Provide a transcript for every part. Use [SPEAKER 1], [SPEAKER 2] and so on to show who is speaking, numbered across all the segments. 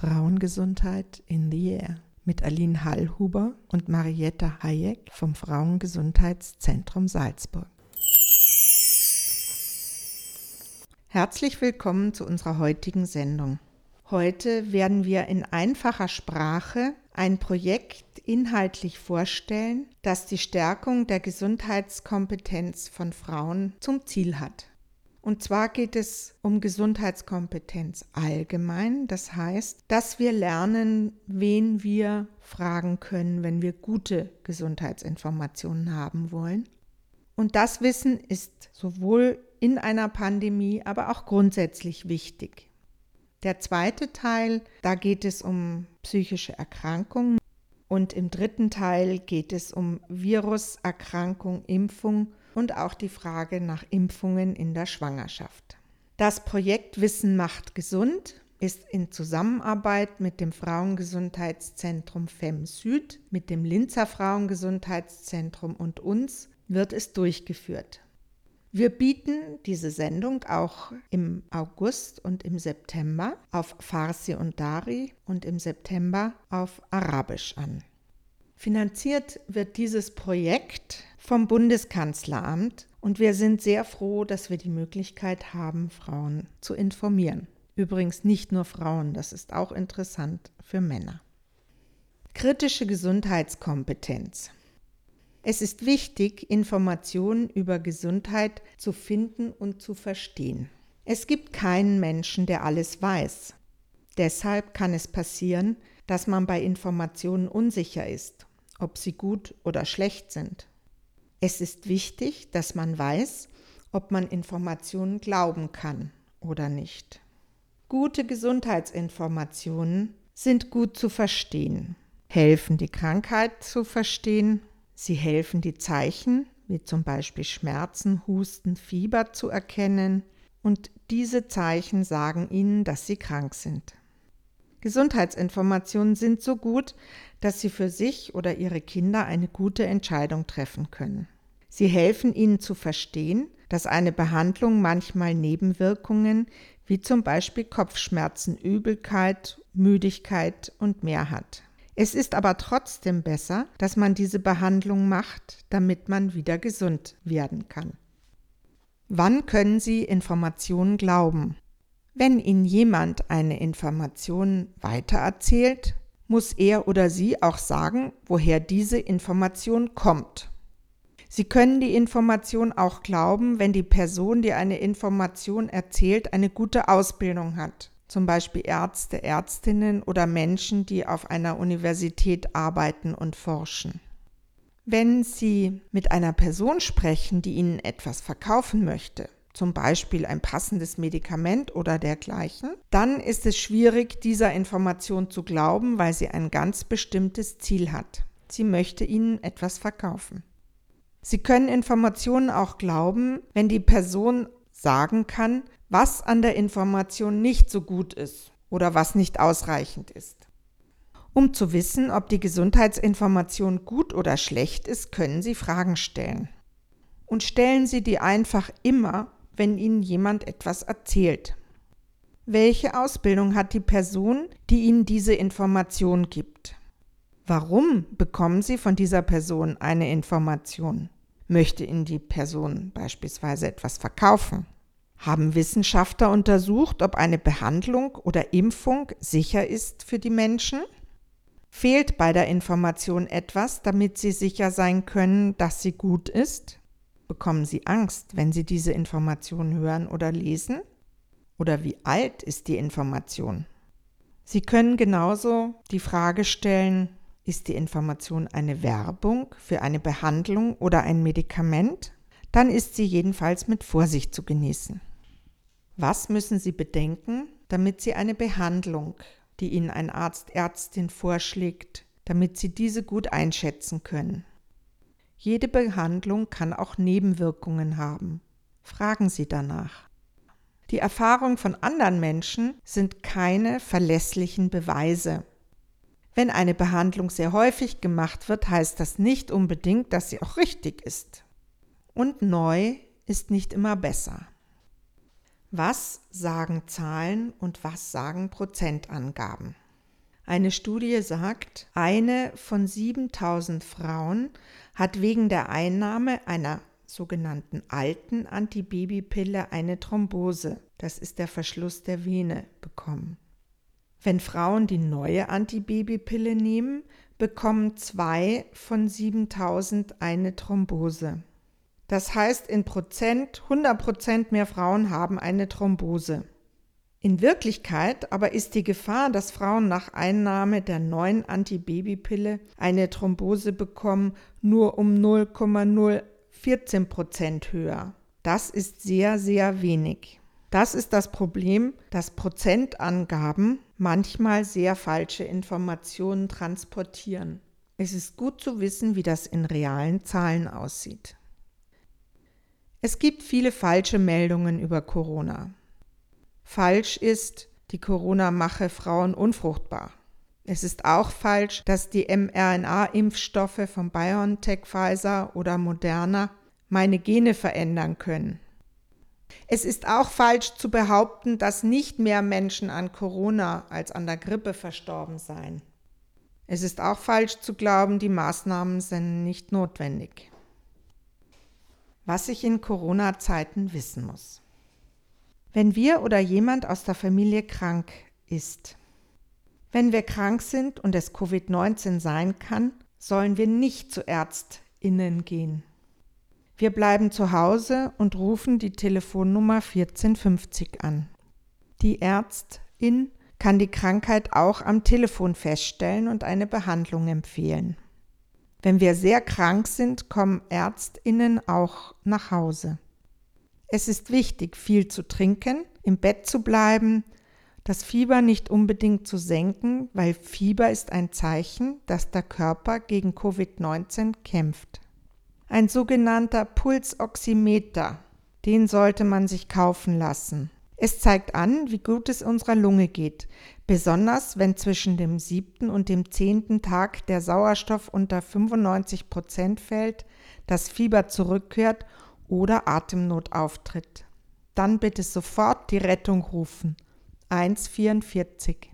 [SPEAKER 1] Frauengesundheit in the Air mit Aline Hallhuber und Marietta Hayek vom Frauengesundheitszentrum Salzburg. Herzlich willkommen zu unserer heutigen Sendung. Heute werden wir in einfacher Sprache ein Projekt inhaltlich vorstellen, das die Stärkung der Gesundheitskompetenz von Frauen zum Ziel hat. Und zwar geht es um Gesundheitskompetenz allgemein. Das heißt, dass wir lernen, wen wir fragen können, wenn wir gute Gesundheitsinformationen haben wollen. Und das Wissen ist sowohl in einer Pandemie, aber auch grundsätzlich wichtig. Der zweite Teil, da geht es um psychische Erkrankungen. Und im dritten Teil geht es um Viruserkrankung, Impfung und auch die Frage nach Impfungen in der Schwangerschaft. Das Projekt Wissen macht gesund ist in Zusammenarbeit mit dem Frauengesundheitszentrum FEM Süd, mit dem Linzer Frauengesundheitszentrum und uns wird es durchgeführt. Wir bieten diese Sendung auch im August und im September auf Farsi und Dari und im September auf Arabisch an. Finanziert wird dieses Projekt vom Bundeskanzleramt und wir sind sehr froh, dass wir die Möglichkeit haben, Frauen zu informieren. Übrigens nicht nur Frauen, das ist auch interessant für Männer. Kritische Gesundheitskompetenz. Es ist wichtig, Informationen über Gesundheit zu finden und zu verstehen. Es gibt keinen Menschen, der alles weiß. Deshalb kann es passieren, dass man bei Informationen unsicher ist ob sie gut oder schlecht sind. Es ist wichtig, dass man weiß, ob man Informationen glauben kann oder nicht. Gute Gesundheitsinformationen sind gut zu verstehen, helfen die Krankheit zu verstehen, sie helfen die Zeichen, wie zum Beispiel Schmerzen, Husten, Fieber zu erkennen, und diese Zeichen sagen ihnen, dass sie krank sind. Gesundheitsinformationen sind so gut, dass sie für sich oder ihre Kinder eine gute Entscheidung treffen können. Sie helfen ihnen zu verstehen, dass eine Behandlung manchmal Nebenwirkungen wie zum Beispiel Kopfschmerzen, Übelkeit, Müdigkeit und mehr hat. Es ist aber trotzdem besser, dass man diese Behandlung macht, damit man wieder gesund werden kann. Wann können Sie Informationen glauben? Wenn Ihnen jemand eine Information weitererzählt, muss er oder sie auch sagen, woher diese Information kommt. Sie können die Information auch glauben, wenn die Person, die eine Information erzählt, eine gute Ausbildung hat, zum Beispiel Ärzte, Ärztinnen oder Menschen, die auf einer Universität arbeiten und forschen. Wenn Sie mit einer Person sprechen, die Ihnen etwas verkaufen möchte, zum Beispiel ein passendes Medikament oder dergleichen, dann ist es schwierig, dieser Information zu glauben, weil sie ein ganz bestimmtes Ziel hat. Sie möchte Ihnen etwas verkaufen. Sie können Informationen auch glauben, wenn die Person sagen kann, was an der Information nicht so gut ist oder was nicht ausreichend ist. Um zu wissen, ob die Gesundheitsinformation gut oder schlecht ist, können Sie Fragen stellen. Und stellen Sie die einfach immer wenn Ihnen jemand etwas erzählt. Welche Ausbildung hat die Person, die Ihnen diese Information gibt? Warum bekommen Sie von dieser Person eine Information? Möchte Ihnen die Person beispielsweise etwas verkaufen? Haben Wissenschaftler untersucht, ob eine Behandlung oder Impfung sicher ist für die Menschen? Fehlt bei der Information etwas, damit Sie sicher sein können, dass sie gut ist? Bekommen Sie Angst, wenn Sie diese Information hören oder lesen? Oder wie alt ist die Information? Sie können genauso die Frage stellen, ist die Information eine Werbung für eine Behandlung oder ein Medikament? Dann ist sie jedenfalls mit Vorsicht zu genießen. Was müssen Sie bedenken, damit Sie eine Behandlung, die Ihnen ein Arzt, Ärztin vorschlägt, damit Sie diese gut einschätzen können? Jede Behandlung kann auch Nebenwirkungen haben. Fragen Sie danach. Die Erfahrungen von anderen Menschen sind keine verlässlichen Beweise. Wenn eine Behandlung sehr häufig gemacht wird, heißt das nicht unbedingt, dass sie auch richtig ist. Und neu ist nicht immer besser. Was sagen Zahlen und was sagen Prozentangaben? Eine Studie sagt, eine von 7000 Frauen hat wegen der Einnahme einer sogenannten alten Antibabypille eine Thrombose, das ist der Verschluss der Vene, bekommen. Wenn Frauen die neue Antibabypille nehmen, bekommen zwei von 7000 eine Thrombose. Das heißt in Prozent, 100 Prozent mehr Frauen haben eine Thrombose. In Wirklichkeit aber ist die Gefahr, dass Frauen nach Einnahme der neuen Antibabypille eine Thrombose bekommen, nur um 0,014 Prozent höher. Das ist sehr, sehr wenig. Das ist das Problem, dass Prozentangaben manchmal sehr falsche Informationen transportieren. Es ist gut zu wissen, wie das in realen Zahlen aussieht. Es gibt viele falsche Meldungen über Corona. Falsch ist, die Corona mache Frauen unfruchtbar. Es ist auch falsch, dass die mRNA-Impfstoffe von BioNTech, Pfizer oder Moderna meine Gene verändern können. Es ist auch falsch zu behaupten, dass nicht mehr Menschen an Corona als an der Grippe verstorben seien. Es ist auch falsch zu glauben, die Maßnahmen sind nicht notwendig. Was ich in Corona-Zeiten wissen muss. Wenn wir oder jemand aus der Familie krank ist. Wenn wir krank sind und es Covid-19 sein kann, sollen wir nicht zu Ärztinnen gehen. Wir bleiben zu Hause und rufen die Telefonnummer 1450 an. Die Ärztin kann die Krankheit auch am Telefon feststellen und eine Behandlung empfehlen. Wenn wir sehr krank sind, kommen Ärztinnen auch nach Hause. Es ist wichtig, viel zu trinken, im Bett zu bleiben, das Fieber nicht unbedingt zu senken, weil Fieber ist ein Zeichen, dass der Körper gegen Covid-19 kämpft. Ein sogenannter Pulsoximeter, den sollte man sich kaufen lassen. Es zeigt an, wie gut es unserer Lunge geht, besonders wenn zwischen dem siebten und dem zehnten Tag der Sauerstoff unter 95 Prozent fällt, das Fieber zurückkehrt oder Atemnot auftritt. Dann bitte sofort die Rettung rufen. 144.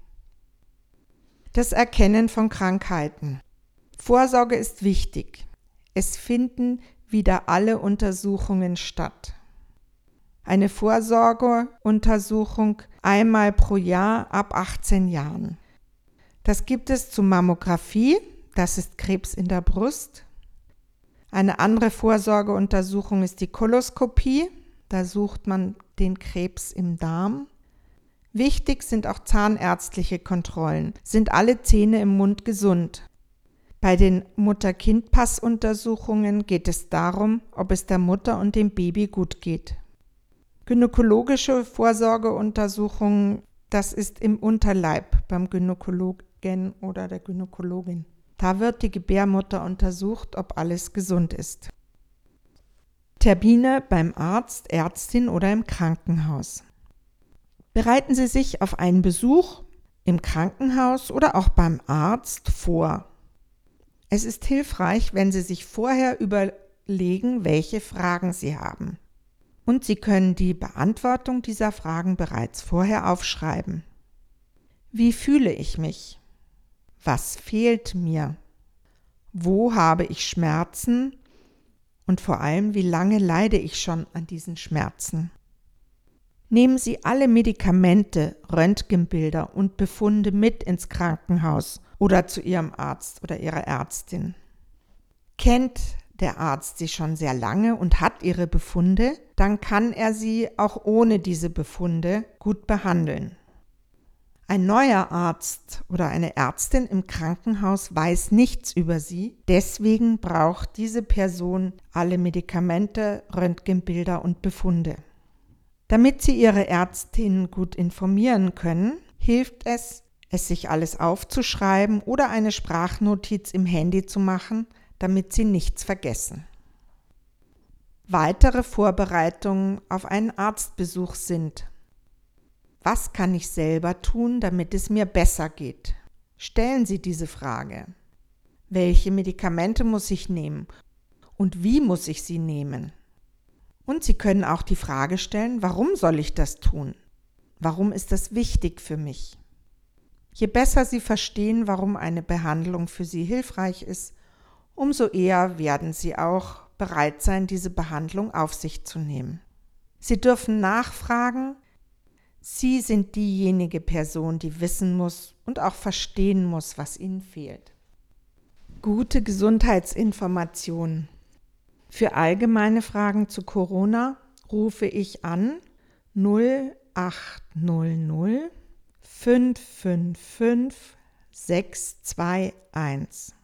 [SPEAKER 1] Das Erkennen von Krankheiten. Vorsorge ist wichtig. Es finden wieder alle Untersuchungen statt. Eine Vorsorgeuntersuchung einmal pro Jahr ab 18 Jahren. Das gibt es zur Mammographie, das ist Krebs in der Brust, eine andere Vorsorgeuntersuchung ist die Koloskopie. Da sucht man den Krebs im Darm. Wichtig sind auch zahnärztliche Kontrollen. Sind alle Zähne im Mund gesund? Bei den Mutter-Kind-Pass-Untersuchungen geht es darum, ob es der Mutter und dem Baby gut geht. Gynäkologische Vorsorgeuntersuchungen, das ist im Unterleib beim Gynäkologen oder der Gynäkologin. Da wird die Gebärmutter untersucht, ob alles gesund ist. Termine beim Arzt, Ärztin oder im Krankenhaus. Bereiten Sie sich auf einen Besuch im Krankenhaus oder auch beim Arzt vor. Es ist hilfreich, wenn Sie sich vorher überlegen, welche Fragen Sie haben. Und Sie können die Beantwortung dieser Fragen bereits vorher aufschreiben. Wie fühle ich mich? Was fehlt mir? Wo habe ich Schmerzen? Und vor allem, wie lange leide ich schon an diesen Schmerzen? Nehmen Sie alle Medikamente, Röntgenbilder und Befunde mit ins Krankenhaus oder zu Ihrem Arzt oder Ihrer Ärztin. Kennt der Arzt Sie schon sehr lange und hat Ihre Befunde, dann kann er Sie auch ohne diese Befunde gut behandeln. Ein neuer Arzt oder eine Ärztin im Krankenhaus weiß nichts über sie. Deswegen braucht diese Person alle Medikamente, Röntgenbilder und Befunde. Damit Sie Ihre Ärztin gut informieren können, hilft es, es sich alles aufzuschreiben oder eine Sprachnotiz im Handy zu machen, damit Sie nichts vergessen. Weitere Vorbereitungen auf einen Arztbesuch sind was kann ich selber tun, damit es mir besser geht? Stellen Sie diese Frage. Welche Medikamente muss ich nehmen und wie muss ich sie nehmen? Und Sie können auch die Frage stellen, warum soll ich das tun? Warum ist das wichtig für mich? Je besser Sie verstehen, warum eine Behandlung für Sie hilfreich ist, umso eher werden Sie auch bereit sein, diese Behandlung auf sich zu nehmen. Sie dürfen nachfragen. Sie sind diejenige Person, die wissen muss und auch verstehen muss, was Ihnen fehlt. Gute Gesundheitsinformationen. Für allgemeine Fragen zu Corona rufe ich an 0800 555 621.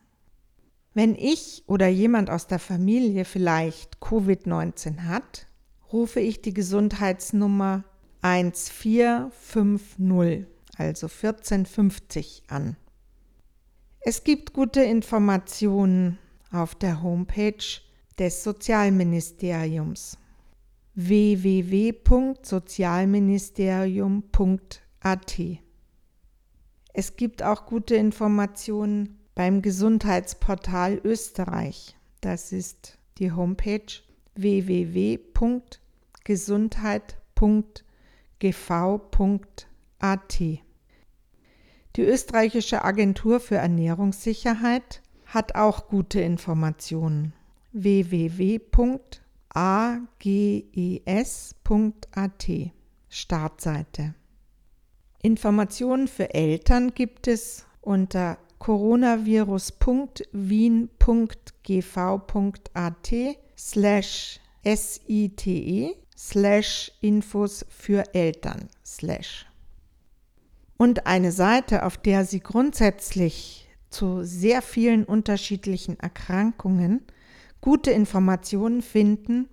[SPEAKER 1] Wenn ich oder jemand aus der Familie vielleicht Covid-19 hat, rufe ich die Gesundheitsnummer 1450, also 1450 an. Es gibt gute Informationen auf der Homepage des Sozialministeriums www.sozialministerium.at. Es gibt auch gute Informationen beim Gesundheitsportal Österreich. Das ist die Homepage www.gesundheit.gv.at. Die österreichische Agentur für Ernährungssicherheit hat auch gute Informationen. www.ages.at Startseite. Informationen für Eltern gibt es unter coronavirus.wien.gv.at slash site slash Infos für Eltern slash. Und eine Seite, auf der Sie grundsätzlich zu sehr vielen unterschiedlichen Erkrankungen gute Informationen finden,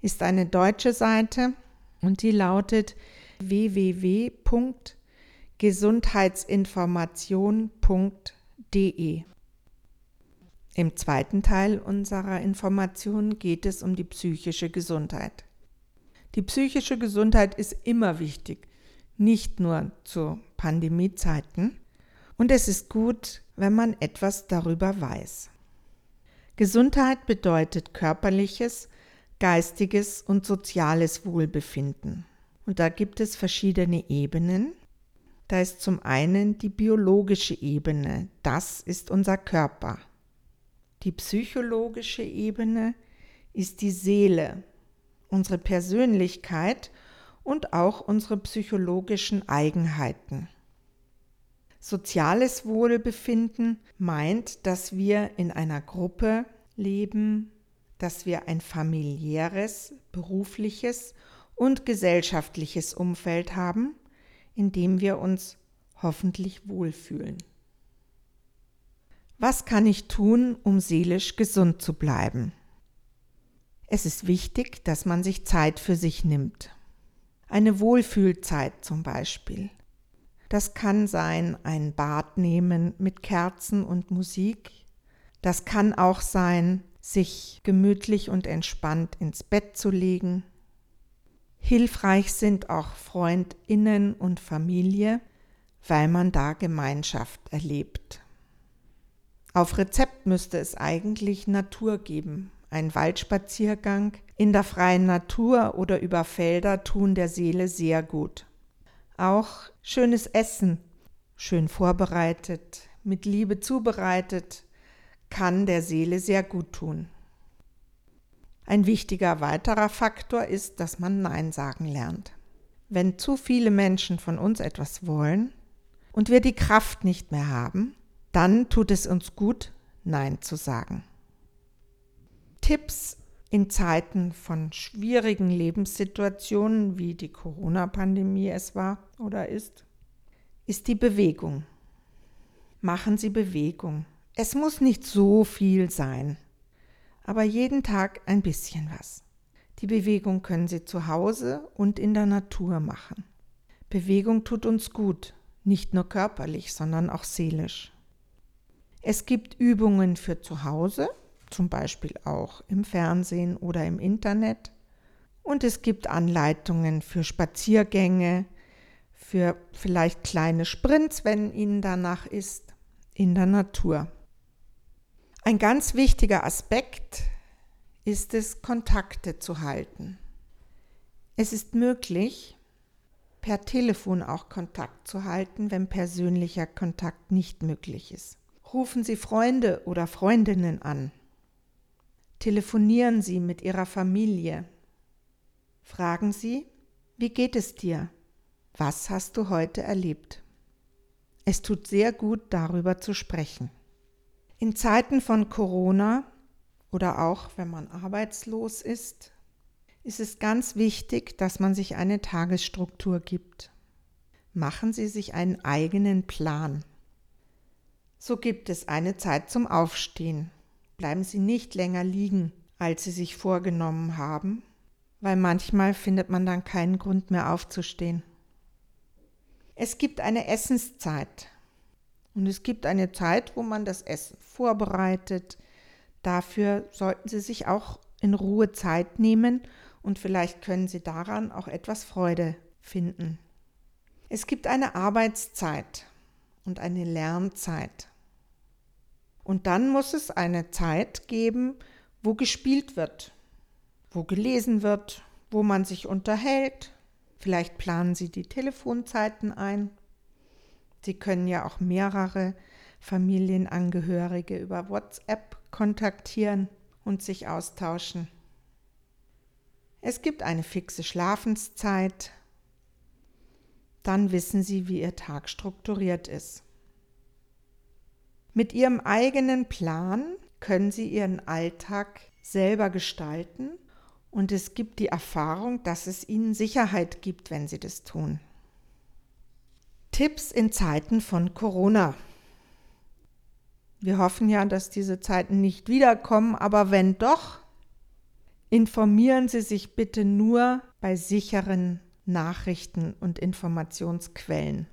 [SPEAKER 1] ist eine deutsche Seite und die lautet www.gesundheitsinformation.de www.ftf.de. Im zweiten Teil unserer Informationen geht es um die psychische Gesundheit. Die psychische Gesundheit ist immer wichtig, nicht nur zu Pandemiezeiten. Und es ist gut, wenn man etwas darüber weiß. Gesundheit bedeutet körperliches, geistiges und soziales Wohlbefinden. Und da gibt es verschiedene Ebenen. Da ist zum einen die biologische Ebene, das ist unser Körper. Die psychologische Ebene ist die Seele, unsere Persönlichkeit und auch unsere psychologischen Eigenheiten. Soziales Wohlbefinden meint, dass wir in einer Gruppe leben, dass wir ein familiäres, berufliches und gesellschaftliches Umfeld haben in dem wir uns hoffentlich wohlfühlen. Was kann ich tun, um seelisch gesund zu bleiben? Es ist wichtig, dass man sich Zeit für sich nimmt. Eine Wohlfühlzeit zum Beispiel. Das kann sein ein Bad nehmen mit Kerzen und Musik. Das kann auch sein, sich gemütlich und entspannt ins Bett zu legen Hilfreich sind auch Freundinnen und Familie, weil man da Gemeinschaft erlebt. Auf Rezept müsste es eigentlich Natur geben. Ein Waldspaziergang in der freien Natur oder über Felder tun der Seele sehr gut. Auch schönes Essen, schön vorbereitet, mit Liebe zubereitet, kann der Seele sehr gut tun. Ein wichtiger weiterer Faktor ist, dass man Nein sagen lernt. Wenn zu viele Menschen von uns etwas wollen und wir die Kraft nicht mehr haben, dann tut es uns gut, Nein zu sagen. Tipps in Zeiten von schwierigen Lebenssituationen, wie die Corona-Pandemie es war oder ist, ist die Bewegung. Machen Sie Bewegung. Es muss nicht so viel sein aber jeden Tag ein bisschen was. Die Bewegung können Sie zu Hause und in der Natur machen. Bewegung tut uns gut, nicht nur körperlich, sondern auch seelisch. Es gibt Übungen für zu Hause, zum Beispiel auch im Fernsehen oder im Internet. Und es gibt Anleitungen für Spaziergänge, für vielleicht kleine Sprints, wenn Ihnen danach ist, in der Natur. Ein ganz wichtiger Aspekt ist es, Kontakte zu halten. Es ist möglich, per Telefon auch Kontakt zu halten, wenn persönlicher Kontakt nicht möglich ist. Rufen Sie Freunde oder Freundinnen an. Telefonieren Sie mit Ihrer Familie. Fragen Sie, wie geht es dir? Was hast du heute erlebt? Es tut sehr gut, darüber zu sprechen. In Zeiten von Corona oder auch wenn man arbeitslos ist, ist es ganz wichtig, dass man sich eine Tagesstruktur gibt. Machen Sie sich einen eigenen Plan. So gibt es eine Zeit zum Aufstehen. Bleiben Sie nicht länger liegen, als Sie sich vorgenommen haben, weil manchmal findet man dann keinen Grund mehr aufzustehen. Es gibt eine Essenszeit und es gibt eine Zeit, wo man das Essen vorbereitet. Dafür sollten Sie sich auch in Ruhe Zeit nehmen und vielleicht können Sie daran auch etwas Freude finden. Es gibt eine Arbeitszeit und eine Lernzeit. Und dann muss es eine Zeit geben, wo gespielt wird, wo gelesen wird, wo man sich unterhält. Vielleicht planen Sie die Telefonzeiten ein. Sie können ja auch mehrere Familienangehörige über WhatsApp kontaktieren und sich austauschen. Es gibt eine fixe Schlafenszeit. Dann wissen Sie, wie Ihr Tag strukturiert ist. Mit Ihrem eigenen Plan können Sie Ihren Alltag selber gestalten und es gibt die Erfahrung, dass es Ihnen Sicherheit gibt, wenn Sie das tun. Tipps in Zeiten von Corona. Wir hoffen ja, dass diese Zeiten nicht wiederkommen, aber wenn doch, Informieren Sie sich bitte nur bei sicheren Nachrichten und Informationsquellen.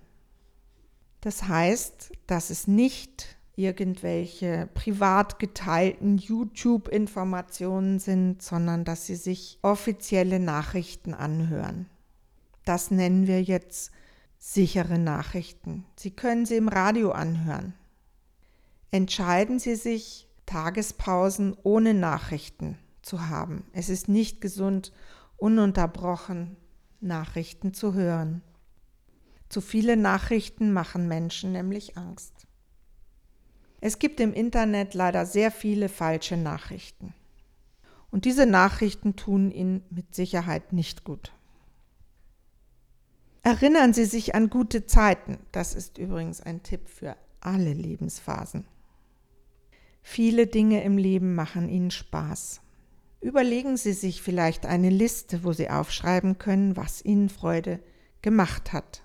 [SPEAKER 1] Das heißt, dass es nicht irgendwelche privat geteilten YouTube-Informationen sind, sondern dass Sie sich offizielle Nachrichten anhören. Das nennen wir jetzt sichere Nachrichten. Sie können sie im Radio anhören. Entscheiden Sie sich Tagespausen ohne Nachrichten zu haben. Es ist nicht gesund, ununterbrochen Nachrichten zu hören. Zu viele Nachrichten machen Menschen nämlich Angst. Es gibt im Internet leider sehr viele falsche Nachrichten. Und diese Nachrichten tun Ihnen mit Sicherheit nicht gut. Erinnern Sie sich an gute Zeiten. Das ist übrigens ein Tipp für alle Lebensphasen. Viele Dinge im Leben machen Ihnen Spaß. Überlegen Sie sich vielleicht eine Liste, wo Sie aufschreiben können, was Ihnen Freude gemacht hat.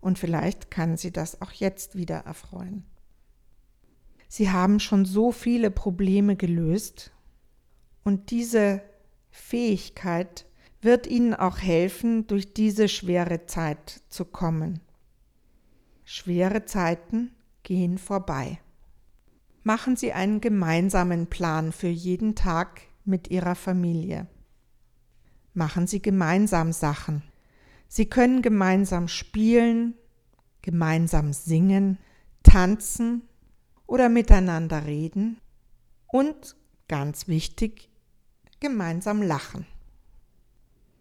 [SPEAKER 1] Und vielleicht kann Sie das auch jetzt wieder erfreuen. Sie haben schon so viele Probleme gelöst und diese Fähigkeit wird Ihnen auch helfen, durch diese schwere Zeit zu kommen. Schwere Zeiten gehen vorbei. Machen Sie einen gemeinsamen Plan für jeden Tag mit ihrer Familie. Machen Sie gemeinsam Sachen. Sie können gemeinsam spielen, gemeinsam singen, tanzen oder miteinander reden und, ganz wichtig, gemeinsam lachen.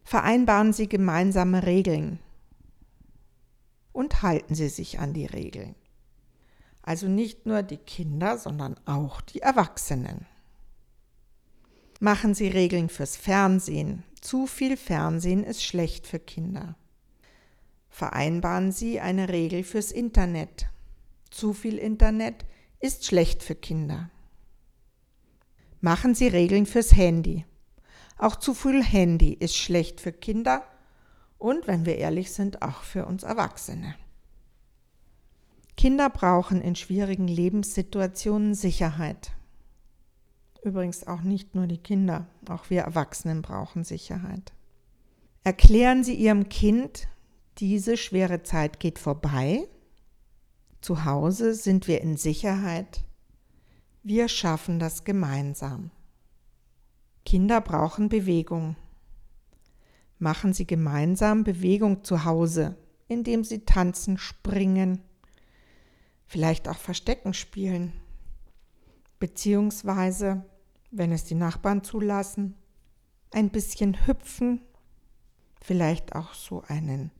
[SPEAKER 1] Vereinbaren Sie gemeinsame Regeln und halten Sie sich an die Regeln. Also nicht nur die Kinder, sondern auch die Erwachsenen. Machen Sie Regeln fürs Fernsehen. Zu viel Fernsehen ist schlecht für Kinder. Vereinbaren Sie eine Regel fürs Internet. Zu viel Internet ist schlecht für Kinder. Machen Sie Regeln fürs Handy. Auch zu viel Handy ist schlecht für Kinder und, wenn wir ehrlich sind, auch für uns Erwachsene. Kinder brauchen in schwierigen Lebenssituationen Sicherheit. Übrigens auch nicht nur die Kinder, auch wir Erwachsenen brauchen Sicherheit. Erklären Sie Ihrem Kind, diese schwere Zeit geht vorbei. Zu Hause sind wir in Sicherheit. Wir schaffen das gemeinsam. Kinder brauchen Bewegung. Machen Sie gemeinsam Bewegung zu Hause, indem Sie tanzen, springen, vielleicht auch Verstecken spielen, beziehungsweise wenn es die Nachbarn zulassen, ein bisschen hüpfen, vielleicht auch so einen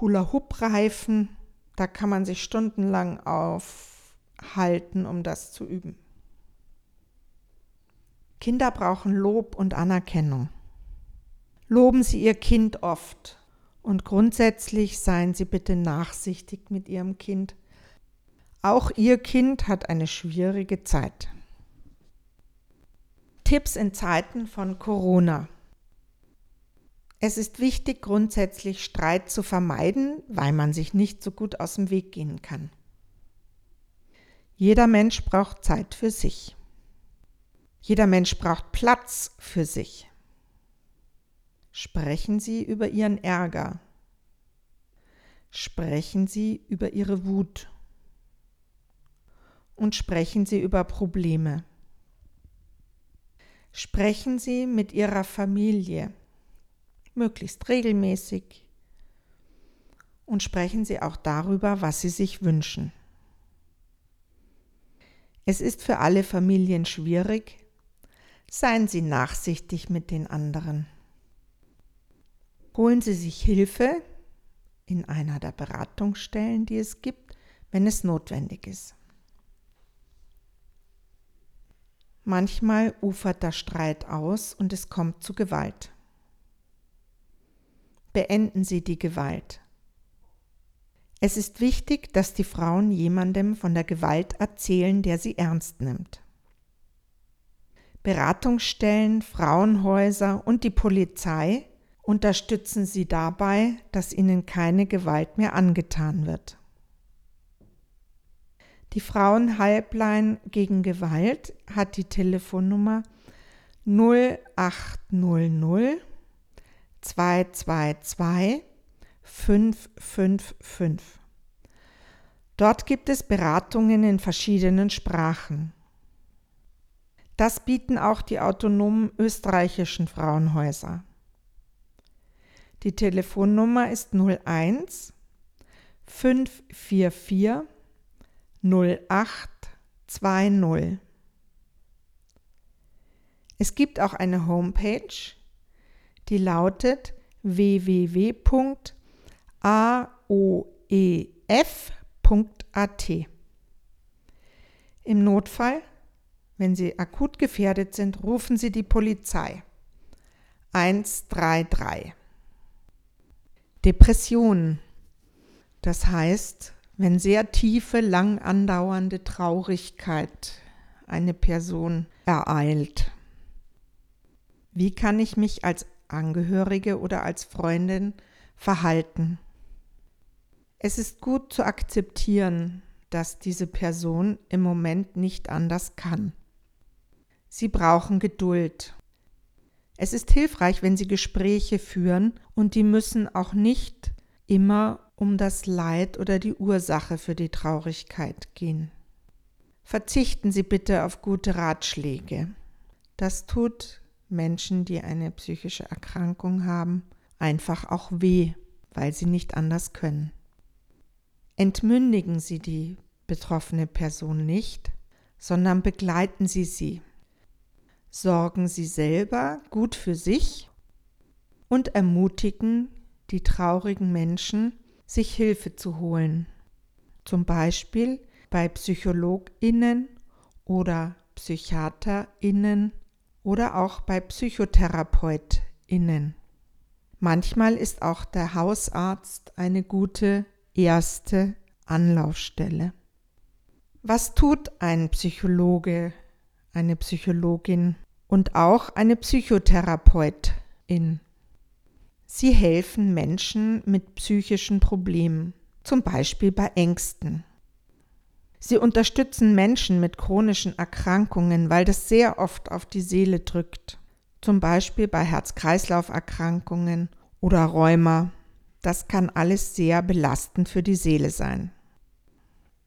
[SPEAKER 1] Hula-Hoop-Reifen. Da kann man sich stundenlang aufhalten, um das zu üben. Kinder brauchen Lob und Anerkennung. Loben Sie Ihr Kind oft und grundsätzlich seien Sie bitte nachsichtig mit Ihrem Kind. Auch Ihr Kind hat eine schwierige Zeit. Tipps in Zeiten von Corona. Es ist wichtig, grundsätzlich Streit zu vermeiden, weil man sich nicht so gut aus dem Weg gehen kann. Jeder Mensch braucht Zeit für sich. Jeder Mensch braucht Platz für sich. Sprechen Sie über Ihren Ärger. Sprechen Sie über Ihre Wut. Und sprechen Sie über Probleme. Sprechen Sie mit Ihrer Familie möglichst regelmäßig und sprechen Sie auch darüber, was Sie sich wünschen. Es ist für alle Familien schwierig. Seien Sie nachsichtig mit den anderen. Holen Sie sich Hilfe in einer der Beratungsstellen, die es gibt, wenn es notwendig ist. Manchmal ufert der Streit aus und es kommt zu Gewalt beenden Sie die Gewalt. Es ist wichtig, dass die Frauen jemandem von der Gewalt erzählen, der sie ernst nimmt. Beratungsstellen, Frauenhäuser und die Polizei unterstützen sie dabei, dass ihnen keine Gewalt mehr angetan wird. Die Frauenhalblein gegen Gewalt hat die Telefonnummer 0800 222 555. Dort gibt es Beratungen in verschiedenen Sprachen. Das bieten auch die autonomen österreichischen Frauenhäuser. Die Telefonnummer ist 01 544 0820. Es gibt auch eine Homepage die lautet www.aoef.at. Im Notfall, wenn Sie akut gefährdet sind, rufen Sie die Polizei. 133. Depressionen. Das heißt, wenn sehr tiefe, lang andauernde Traurigkeit eine Person ereilt. Wie kann ich mich als Angehörige oder als Freundin verhalten. Es ist gut zu akzeptieren, dass diese Person im Moment nicht anders kann. Sie brauchen Geduld. Es ist hilfreich, wenn Sie Gespräche führen und die müssen auch nicht immer um das Leid oder die Ursache für die Traurigkeit gehen. Verzichten Sie bitte auf gute Ratschläge. Das tut Menschen, die eine psychische Erkrankung haben, einfach auch weh, weil sie nicht anders können. Entmündigen Sie die betroffene Person nicht, sondern begleiten Sie sie. Sorgen Sie selber gut für sich und ermutigen die traurigen Menschen, sich Hilfe zu holen. Zum Beispiel bei PsychologInnen oder PsychiaterInnen oder auch bei PsychotherapeutInnen. Manchmal ist auch der Hausarzt eine gute erste Anlaufstelle. Was tut ein Psychologe, eine Psychologin und auch eine Psychotherapeutin? Sie helfen Menschen mit psychischen Problemen, zum Beispiel bei Ängsten. Sie unterstützen Menschen mit chronischen Erkrankungen, weil das sehr oft auf die Seele drückt, zum Beispiel bei Herz-Kreislauf-Erkrankungen oder Rheuma. Das kann alles sehr belastend für die Seele sein.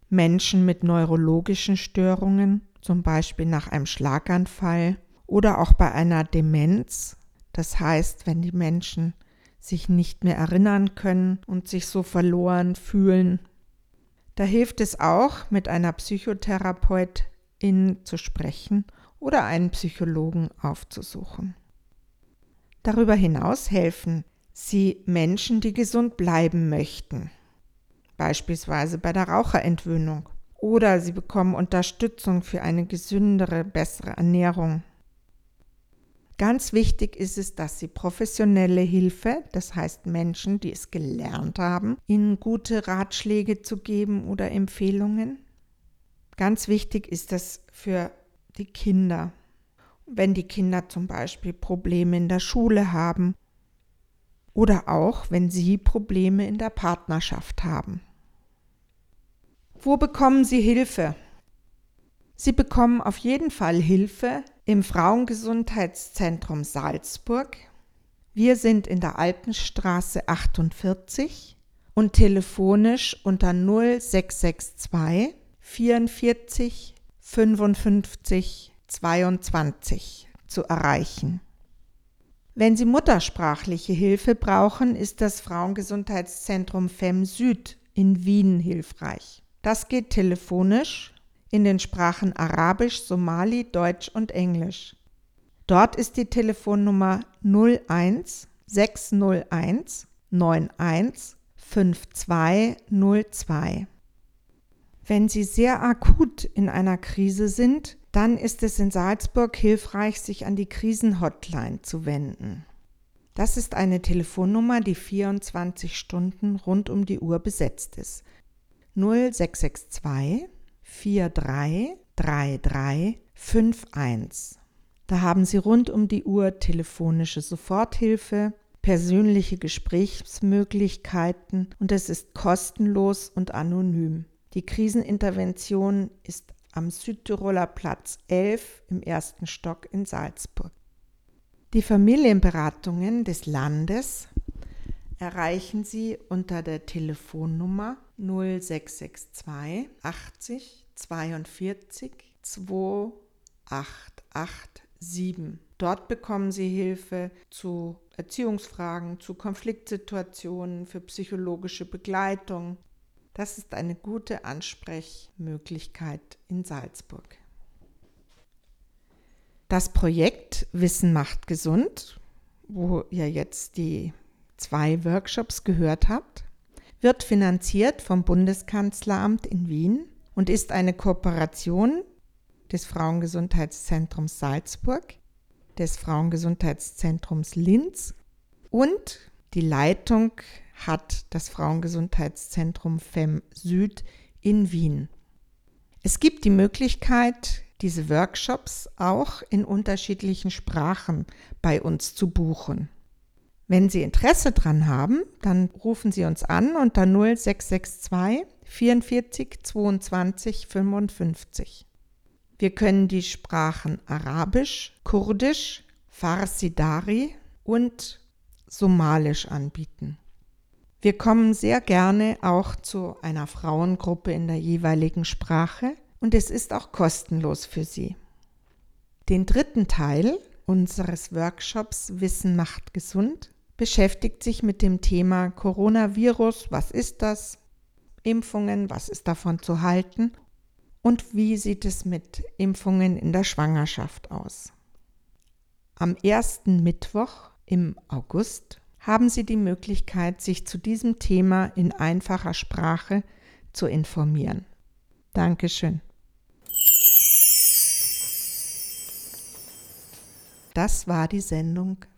[SPEAKER 1] Menschen mit neurologischen Störungen, zum Beispiel nach einem Schlaganfall oder auch bei einer Demenz, das heißt, wenn die Menschen sich nicht mehr erinnern können und sich so verloren fühlen, da hilft es auch, mit einer Psychotherapeutin zu sprechen oder einen Psychologen aufzusuchen. Darüber hinaus helfen sie Menschen, die gesund bleiben möchten, beispielsweise bei der Raucherentwöhnung. Oder sie bekommen Unterstützung für eine gesündere, bessere Ernährung. Ganz wichtig ist es, dass sie professionelle Hilfe, das heißt Menschen, die es gelernt haben, ihnen gute Ratschläge zu geben oder Empfehlungen. Ganz wichtig ist das für die Kinder. Wenn die Kinder zum Beispiel Probleme in der Schule haben oder auch wenn sie Probleme in der Partnerschaft haben. Wo bekommen sie Hilfe? Sie bekommen auf jeden Fall Hilfe im Frauengesundheitszentrum Salzburg. Wir sind in der Alpenstraße 48 und telefonisch unter 0662 44 55 22 zu erreichen. Wenn Sie muttersprachliche Hilfe brauchen, ist das Frauengesundheitszentrum FEM Süd in Wien hilfreich. Das geht telefonisch in den Sprachen Arabisch, Somali, Deutsch und Englisch. Dort ist die Telefonnummer 01 601 91 5202. Wenn Sie sehr akut in einer Krise sind, dann ist es in Salzburg hilfreich, sich an die Krisenhotline zu wenden. Das ist eine Telefonnummer, die 24 Stunden rund um die Uhr besetzt ist. 0662 43 33 51. Da haben Sie rund um die Uhr telefonische Soforthilfe, persönliche Gesprächsmöglichkeiten und es ist kostenlos und anonym. Die Krisenintervention ist am Südtiroler Platz 11 im ersten Stock in Salzburg. Die Familienberatungen des Landes erreichen Sie unter der Telefonnummer 0662 80 42 2887. Dort bekommen Sie Hilfe zu Erziehungsfragen, zu Konfliktsituationen, für psychologische Begleitung, das ist eine gute Ansprechmöglichkeit in Salzburg. Das Projekt Wissen macht gesund, wo ihr jetzt die zwei Workshops gehört habt, wird finanziert vom Bundeskanzleramt in Wien und ist eine Kooperation des Frauengesundheitszentrums Salzburg, des Frauengesundheitszentrums Linz und die Leitung hat das Frauengesundheitszentrum FEM Süd in Wien. Es gibt die Möglichkeit, diese Workshops auch in unterschiedlichen Sprachen bei uns zu buchen. Wenn Sie Interesse daran haben, dann rufen Sie uns an unter 0662 44 22 55. Wir können die Sprachen Arabisch, Kurdisch, Farsi Dari und Somalisch anbieten. Wir kommen sehr gerne auch zu einer Frauengruppe in der jeweiligen Sprache und es ist auch kostenlos für Sie. Den dritten Teil unseres Workshops Wissen macht gesund beschäftigt sich mit dem Thema Coronavirus, was ist das? Impfungen, was ist davon zu halten? Und wie sieht es mit Impfungen in der Schwangerschaft aus? Am ersten Mittwoch im August haben Sie die Möglichkeit, sich zu diesem Thema in einfacher Sprache zu informieren. Dankeschön. Das war die Sendung